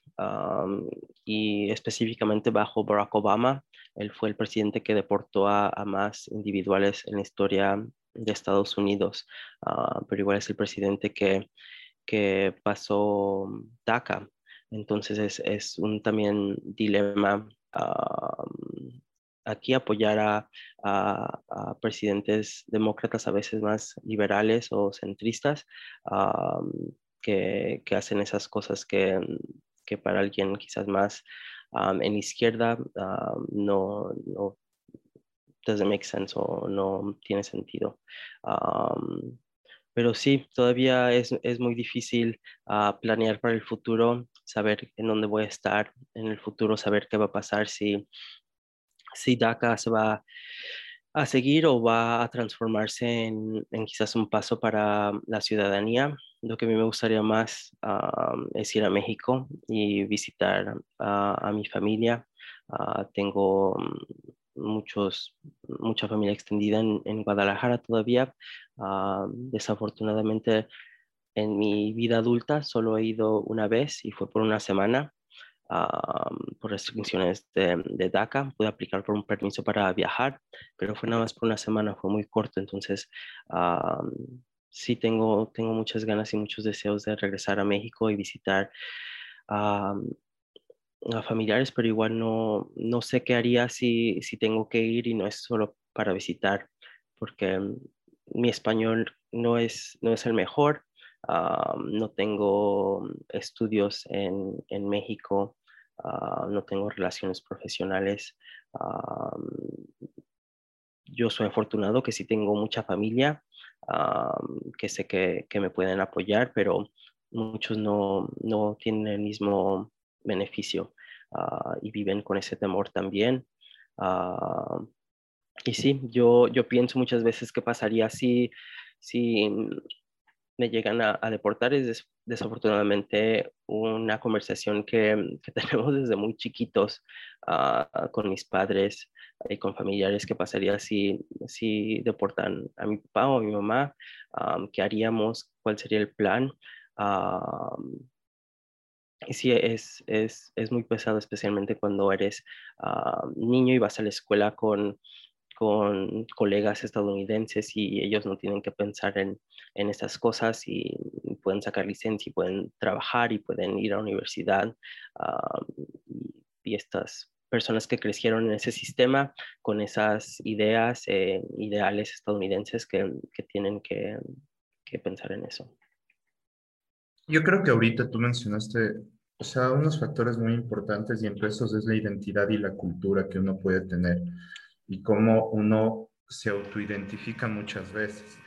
y específicamente bajo Barack Obama, él fue el presidente que deportó a, a más individuales en la historia de Estados Unidos, uh, pero igual es el presidente que, que pasó DACA. Entonces es, es un también dilema uh, aquí apoyar a, a, a, presidentes demócratas a veces más liberales o centristas uh, que, que, hacen esas cosas que, que para alguien quizás más um, en izquierda no, no doesn't make sense o no tiene sentido. Um, pero sí, todavía es, es muy difícil uh, planear para el futuro, saber en dónde voy a estar en el futuro, saber qué va a pasar si, si DACA se va a seguir o va a transformarse en, quizás un paso para la ciudadanía. Lo que a mí me gustaría más ah, es ir a México y visitar a mi familia. Ah, tengo muchos, mucha familia extendida en, Guadalajara todavía. Ah, desafortunadamente, en mi vida adulta solo he ido una vez y fue por una semana por restricciones de, DACA. Pude aplicar por un permiso para viajar, pero fue nada más por una semana, fue muy corto. Entonces, sí tengo, tengo muchas ganas y muchos deseos de regresar a México y visitar a familiares, pero igual no, no sé qué haría si, si tengo que ir y no es solo para visitar, porque mi español no es, no es el mejor. no tengo estudios en, en México Ah, no tengo relaciones profesionales. Ah, yo soy afortunado que sí tengo mucha familia, ah, que sé que, me pueden apoyar, pero muchos no, no tienen el mismo beneficio y viven con ese temor también. y sí, yo, yo pienso muchas veces qué pasaría si, si me llegan a, deportar es desafortunadamente una conversación que, *laughs* tenemos desde muy chiquitos ah, con mis padres y con familiares que pasaría si, si deportan a mi papá o a mi mamá, qué haríamos, cuál sería el plan. y sí, es, es, es, muy pesado, especialmente cuando eres niño y vas a la escuela con con colegas estadounidenses y ellos no tienen que pensar en, en estas cosas y pueden sacar licencia y pueden trabajar y pueden ir a la universidad. y, estas personas que crecieron en ese sistema con esas ideas, eh, ideales estadounidenses que, que tienen que, que pensar en eso. Yo creo que ahorita tú mencionaste, o sea, unos factores muy importantes y entre esos es la identidad y la cultura que uno puede tener y cómo uno se autoidentifica muchas veces.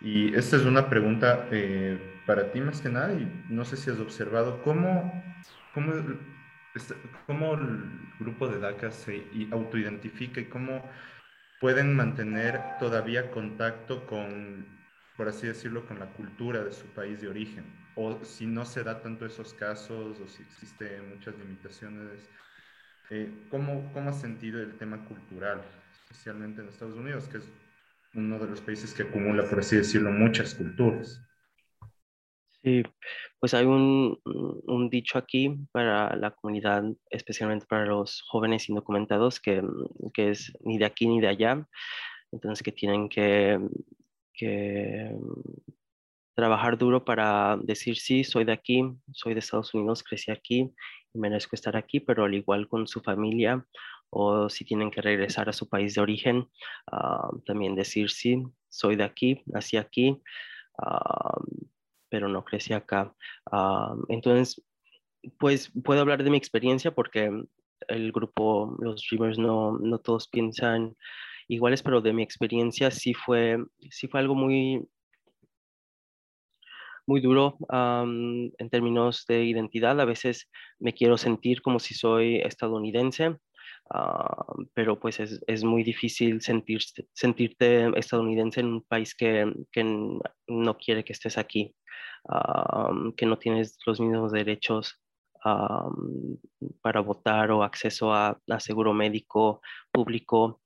Y esta es una pregunta eh, para ti más que nada, y no sé si has observado cómo, cómo, cómo el grupo de DACA se autoidentifica y cómo pueden mantener todavía contacto con, por así decirlo, con la cultura de su país de origen. O si no se da tanto esos casos, o si existen muchas limitaciones. Eh, ¿cómo, ¿Cómo has sentido el tema cultural? especialmente en Estados Unidos, que es uno de los países que acumula, por así decirlo, muchas culturas. Sí, pues hay un, un, dicho aquí para la comunidad, especialmente para los jóvenes indocumentados, que, que, es ni de aquí ni de allá. Entonces que tienen que, que trabajar duro para decir, sí, soy de aquí, soy de Estados Unidos, crecí aquí y merezco estar aquí, pero al igual con su familia o si tienen que regresar a su país de origen, ah, también decir, sí, soy de aquí, nací aquí, ah, pero no crecí acá. Ah, entonces, pues puedo hablar de mi experiencia porque el grupo, los Dreamers, no, no todos piensan iguales, pero de mi experiencia sí fue, sí fue algo muy, muy duro en términos de identidad. A veces me quiero sentir como si soy estadounidense, Ah, pero pues es, es, muy difícil sentirte, sentirte estadounidense en un país que, que no quiere que estés aquí, ah, que no tienes los mismos derechos ah, para votar o acceso a, seguro médico público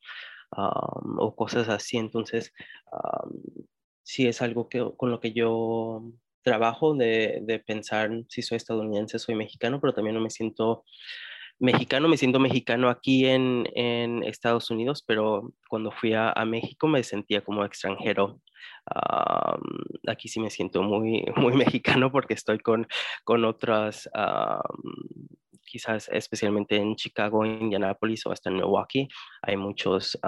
o cosas así. Entonces, sí es algo que, con lo que yo trabajo de, de pensar si soy estadounidense, soy mexicano, pero también no me siento mexicano, me siento mexicano aquí en, Estados Unidos, pero cuando fui a, México me sentía como extranjero. aquí sí me siento muy, *laughs* muy mexicano porque estoy con, con otras, quizás especialmente en Chicago, Indianapolis o hasta en Milwaukee, hay muchas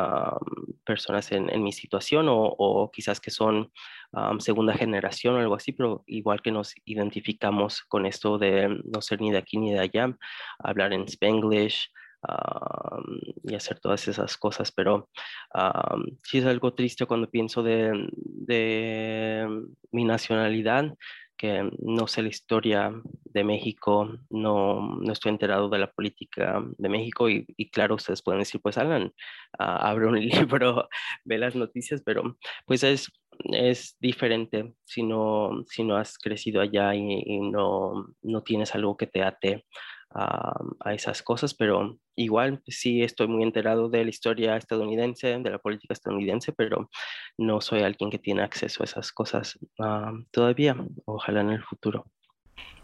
personas en, mi situación o, quizás que son segunda generación o algo así, pero igual que nos identificamos con esto de no ser ni de aquí ni de allá, hablar en Spanglish. y hacer todas esas cosas, pero sí es algo triste cuando pienso de, de mi nacionalidad, que no sé la historia de México, no, no estoy enterado de la política de México y, claro, ustedes pueden decir, pues Alan, ah, abre un *laughs* libro, ve las noticias, pero pues es, es diferente si no, si no has crecido allá y, no, no tienes algo que te ate a, esas cosas, pero igual sí estoy muy enterado de la historia estadounidense, de la política estadounidense, pero no soy alguien que tiene acceso a esas cosas ah, todavía, ojalá en el futuro.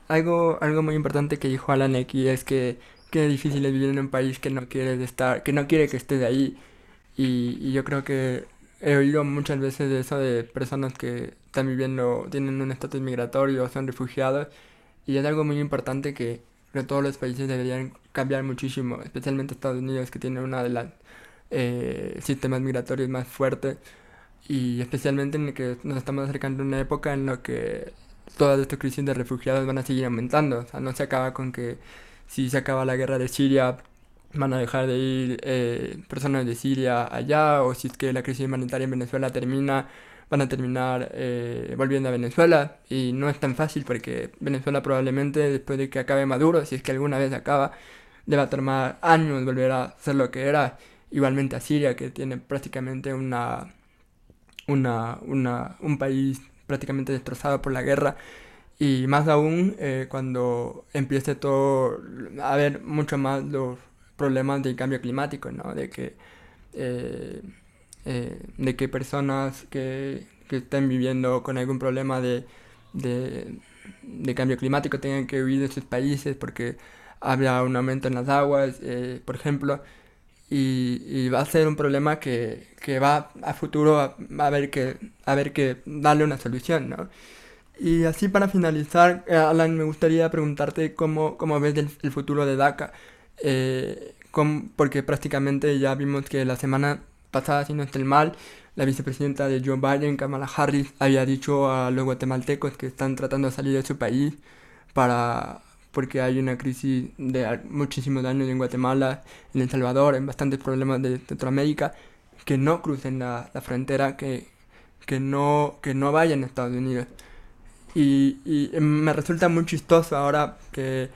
Algo, algo muy importante que dijo Alan aquí es que, que es difícil vivir en un país que no quiere estar, que no quiere que estés ahí. Y, y yo creo que he oído muchas veces de eso de personas que están viviendo, tienen un estatus migratorio, son refugiados, y es algo muy importante que, que todos los países deberían cambiar muchísimo, especialmente Estados Unidos, que tiene uno de los eh, sistemas migratorios más fuertes, y especialmente en el que nos estamos acercando a una época en la que todas estas crisis de refugiados van a seguir aumentando. O sea, no se acaba con que si se acaba la guerra de Siria, van a dejar de ir eh, personas de Siria allá, o si es que la crisis humanitaria en Venezuela termina, van a terminar eh, volviendo a Venezuela y no es tan fácil porque Venezuela probablemente después de que acabe Maduro, si es que alguna vez acaba, le va a tomar años volver a ser lo que era. Igualmente a Siria, que tiene prácticamente una, una, una un país prácticamente destrozado por la guerra. Y más aún eh, cuando empiece todo a haber mucho más los problemas del cambio climático, ¿no? De que eh, eh, de que personas que, que, estén viviendo con algún problema de, de, de, cambio climático tengan que huir de sus países porque habrá un aumento en las aguas, eh, por ejemplo, y, y, va a ser un problema que, que va a futuro a, a, ver que, a ver que darle una solución, ¿no? Y así para finalizar, eh, Alan, me gustaría preguntarte cómo, cómo ves el, el futuro de DACA, eh, porque prácticamente ya vimos que la semana pasada, si no el mal, la vicepresidenta de Joe Biden, Kamala Harris, había dicho a los guatemaltecos que están tratando de salir de su país para porque hay una crisis de muchísimos daños en Guatemala, en El Salvador, en bastantes problemas de Centroamérica, que no crucen la, la frontera, que, que, no, que no vayan a Estados Unidos. Y, y me resulta muy chistoso ahora que,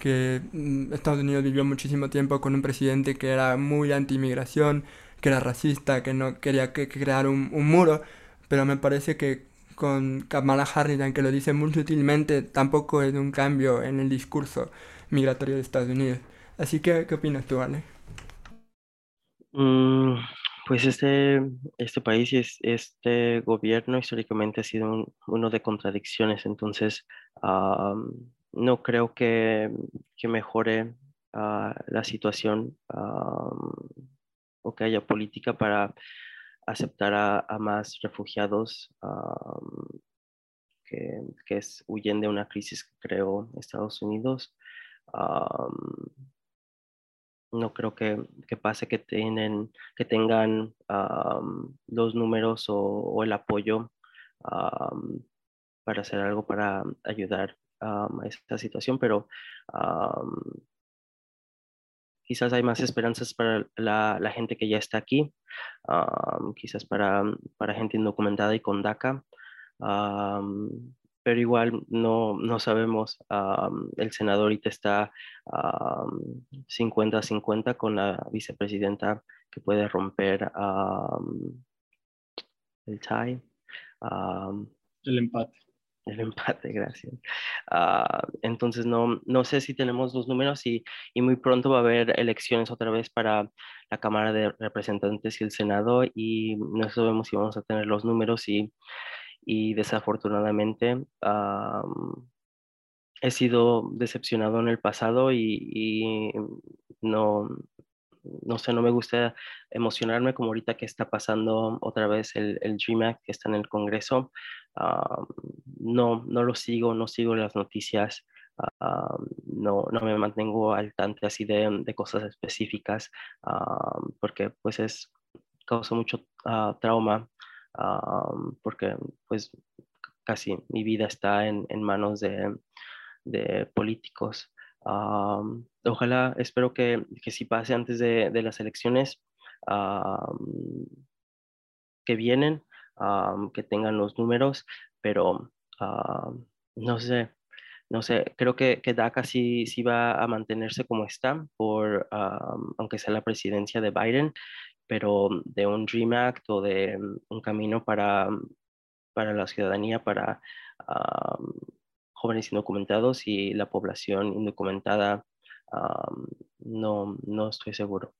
que mm, Estados Unidos vivió muchísimo tiempo con un presidente que era muy anti-inmigración, que era racista, que no quería que, crear un, muro, pero me parece que con Kamala Harris, aunque lo dice muy sutilmente, tampoco es un cambio en el discurso migratorio de Estados Unidos. Así que, ¿qué opinas tú, Ale? Mm, pues este, este país y este gobierno históricamente ha sido uno de contradicciones, entonces no creo que, mejore ah, la situación o que haya política para aceptar a, más refugiados que, que es, huyen de una crisis que creó Estados Unidos. no creo que, que, pase que, tienen, que tengan los números o, el apoyo para hacer algo para ayudar a esta situación, pero quizás hay más esperanzas para la, gente que ya está aquí, quizás para, para, gente indocumentada y con DACA, pero igual no, no sabemos, el senador ahorita está 50-50 con la vicepresidenta que puede romper el tie. el empate. El empate, gracias. Ah, entonces, no, no sé si tenemos los números y, y, muy pronto va a haber elecciones otra vez para la Cámara de Representantes y el Senado y no sabemos si vamos a tener los números y, y desafortunadamente he sido decepcionado en el pasado y, y no, no sé, no me gusta emocionarme como ahorita que está pasando otra vez el, el Dream Act que está en el Congreso. Ah, no, no lo sigo, no sigo las noticias, ah, no, no me mantengo al tanto así de, de cosas específicas ah, porque pues es, causa mucho trauma porque pues casi mi vida está en, en manos de, de políticos ojalá, espero que, que si pase antes de, de las elecciones que vienen, que tengan los números, pero no sé, no sé, creo que, que DACA sí, sí va a mantenerse como está, por, aunque sea la presidencia de Biden, pero de un Dream Act o de un camino para, para la ciudadanía, para jóvenes indocumentados y la población indocumentada, no, no estoy seguro.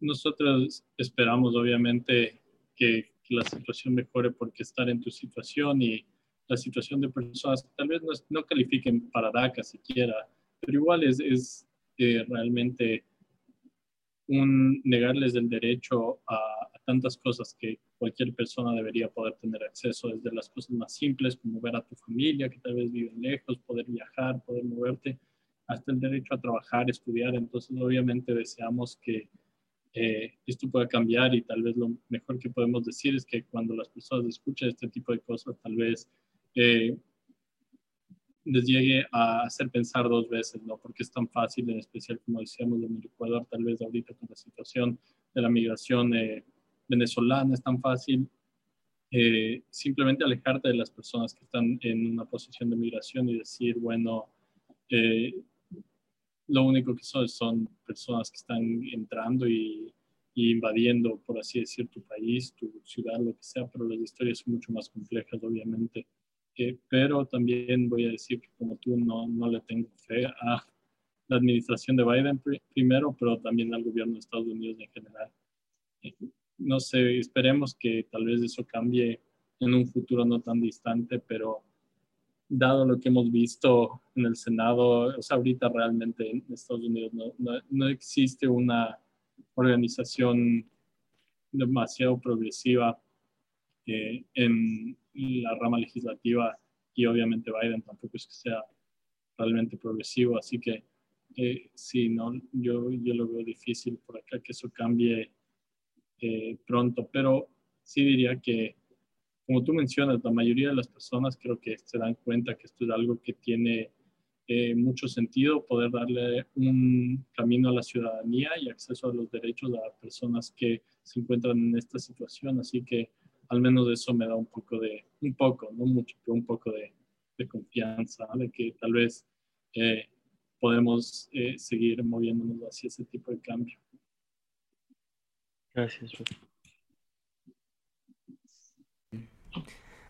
Nosotros esperamos obviamente que, la situación mejore porque estar en tu situación y la situación de personas que tal vez no, no califiquen para DACA siquiera, pero igual es, es eh, realmente un negarles el derecho a, tantas cosas que cualquier persona debería poder tener acceso, desde las cosas más simples como ver a tu familia que tal vez viven lejos, poder viajar, poder moverte, hasta el derecho a trabajar, estudiar. Entonces, obviamente deseamos que eh, esto pueda cambiar y tal vez lo mejor que podemos decir es que cuando las personas escuchen este tipo de cosas, tal vez eh, les llegue a hacer pensar dos veces, ¿no? Porque es tan fácil, en especial como decíamos en Ecuador, tal vez ahorita con la situación de la migración eh, venezolana, es tan fácil eh, simplemente alejarte de las personas que están en una posición de migración y decir, bueno, eh, lo único que son son personas que están entrando y, y, invadiendo, por así decir, tu país, tu ciudad, lo que sea, pero las historias son mucho más complejas, obviamente. Eh, pero también voy a decir que como tú no, no le tengo fe a la administración de Biden pr primero, pero también al gobierno de Estados Unidos en general. No sé, esperemos que tal vez eso cambie en un futuro no tan distante, pero dado lo que hemos visto en el Senado, o sea, ahorita realmente en Estados Unidos no, no, no existe una organización demasiado progresiva eh, en la rama legislativa y obviamente Biden tampoco es que sea realmente progresivo, así que eh, sí, no, yo, yo lo veo difícil por acá que eso cambie eh, pronto, pero sí diría que, como tú mencionas, la mayoría de las personas creo que se dan cuenta que esto es algo que tiene eh, mucho sentido, poder darle un camino a la ciudadanía y acceso a los derechos a personas que se encuentran en esta situación, así que al menos eso me da un poco de, un poco, no mucho, pero un poco de, de confianza, de que tal vez eh, podemos eh, seguir moviéndonos hacia ese tipo de cambio. Gracias.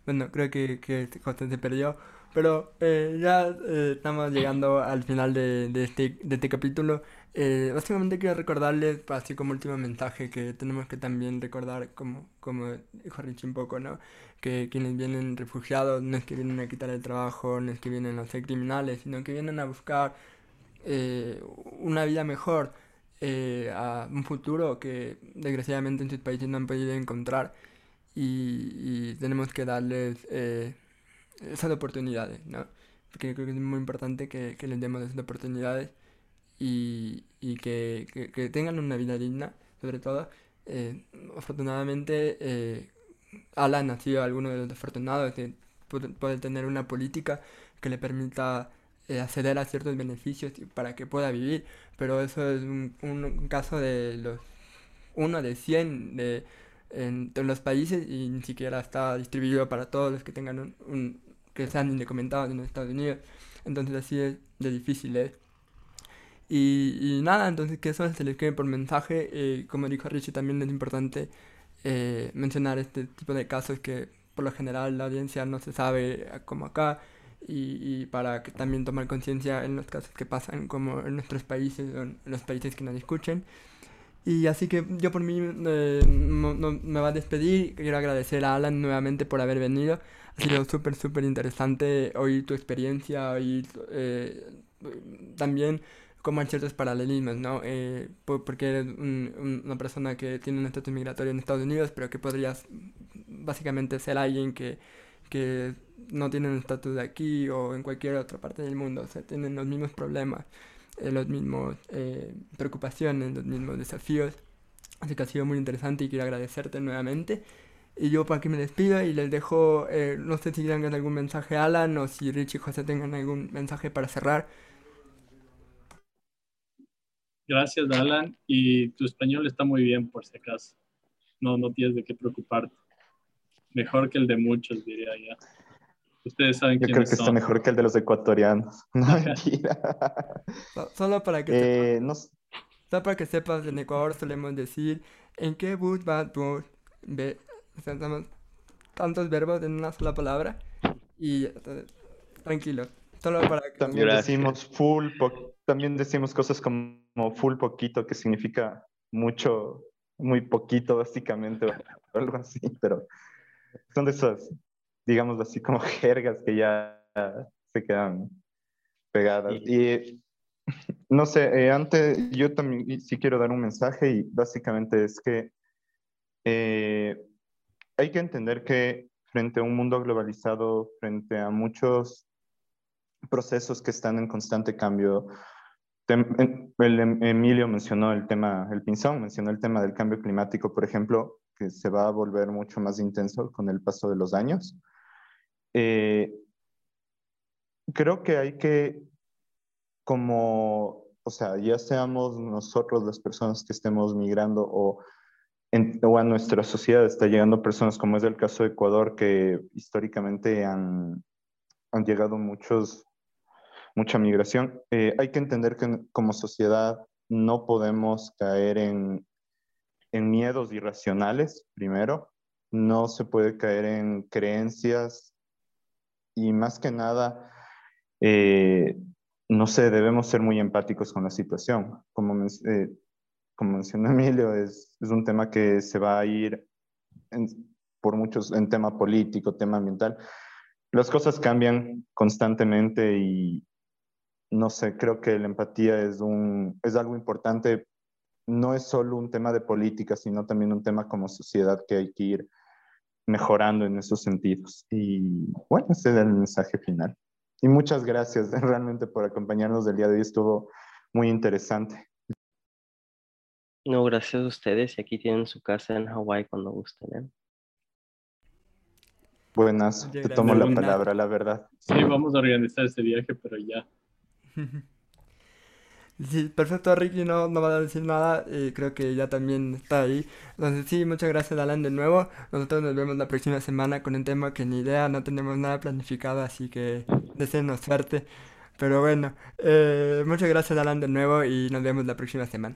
Bueno, creo que, que José se perdió, pero eh, ya eh, estamos llegando al final de, este, de este capítulo. Eh, básicamente quiero recordarles, así como último mensaje, que tenemos que también recordar, como, como dijo Rich un poco, ¿no? Que quienes vienen refugiados no es que vienen a quitar el trabajo, no es que vienen a ser criminales, sino que vienen a buscar eh, una vida mejor, eh, a un futuro que desgraciadamente en sus países no han podido encontrar y, y tenemos que darles eh, esas oportunidades, ¿no? Porque creo que es muy importante que, que les demos esas oportunidades y, y que, que, que, tengan una vida digna, sobre todo. Eh, afortunadamente, eh, Alan ha sido alguno de los afortunados de poder tener una política que le permita eh, acceder a ciertos beneficios para que pueda vivir, pero eso es un, un caso de los uno de 100 de, en, en, los países y ni siquiera está distribuido para todos los que tengan un, un que sean indocumentados en Estados Unidos. Entonces así es de difícil es. Y, y, nada, entonces que eso se les quede por mensaje. Eh, como dijo Richie, también es importante eh, mencionar este tipo de casos que por lo general la audiencia no se sabe como acá. Y, y para que también tomar conciencia en los casos que pasan como en nuestros países o en los países que nos escuchen. Y así que yo por mí eh, me va a despedir. Quiero agradecer a Alan nuevamente por haber venido. Ha sido súper, súper interesante oír tu experiencia, oír eh, también como hay ciertos paralelismos, ¿no? Eh, porque eres un, una persona que tiene un estatus migratorio en Estados Unidos, pero que podrías básicamente ser alguien que, que no tiene un estatus de aquí o en cualquier otra parte del mundo, o sea, tienen los mismos problemas, eh, los mismos eh, preocupaciones, los mismos desafíos. Así que ha sido muy interesante y quiero agradecerte nuevamente. Y yo para que me despido y les dejo, eh, no sé si tengan algún mensaje Alan o si Rich y José tengan algún mensaje para cerrar. Gracias, Alan. Y tu español está muy bien, por si acaso. No, no tienes de qué preocuparte. Mejor que el de muchos, diría ya. Ustedes saben Yo creo que está mejor que el de los ecuatorianos. *laughs* No, mentira. Solo para que Eh, no s- Solo para que sepas, en Ecuador solemos decir en qué bus va tu ve o sea, usamos tantos verbos en una sola palabra y eh, tranquilo, solo para que también Gracias. decimos full, po- también decimos cosas como full poquito, que significa mucho, muy poquito, básicamente, o algo así, pero son de esas, digamos así, como *laughs* jergas que ya se quedan pegadas. Y no sé, eh, antes yo también sí quiero dar un mensaje y básicamente es que eh, hay que entender que frente a un mundo globalizado, frente a muchos procesos que están en constante cambio, tem- el Em- Emilio mencionó el tema, el Pinzón mencionó el tema del cambio climático, por ejemplo, que se va a volver mucho más intenso con el paso de los años. Eh, creo que hay que, como, o sea, ya seamos nosotros las personas que estemos migrando o, en, o a nuestra sociedad está llegando personas, como es el caso de Ecuador, que históricamente han, han llegado muchos, mucha migración. Eh, hay que entender que como sociedad no podemos caer en, en miedos irracionales, primero. No se puede caer en creencias y más que nada, eh, no sé, debemos ser muy empáticos con la situación. Como, eh, como mencionó *laughs* Emilio, es, es un tema que se va a ir en- por muchos, en tema político, tema ambiental. Las cosas cambian constantemente y no sé, creo que la empatía es, un, es algo importante. No es solo un tema de política, sino también un tema como sociedad que hay que ir mejorando en esos sentidos. Y bueno, ese es el mensaje final. Y muchas gracias *laughs* realmente por acompañarnos el día de hoy. Estuvo muy interesante. No, gracias a ustedes. Y aquí tienen su casa en Hawái cuando gusten. ¿eh? Buenas, te tomo la palabra, la verdad. Sí, vamos a organizar ese viaje, pero ya. *laughs* Sí, perfecto, Ricky no, no va a decir nada, eh, creo que ya también está ahí. Entonces sí, muchas gracias Alan de nuevo. Nosotros nos vemos la próxima semana con un tema que ni idea, no tenemos nada planificado, así que deseenos suerte. Pero bueno, eh, muchas gracias Alan de nuevo y nos vemos la próxima semana.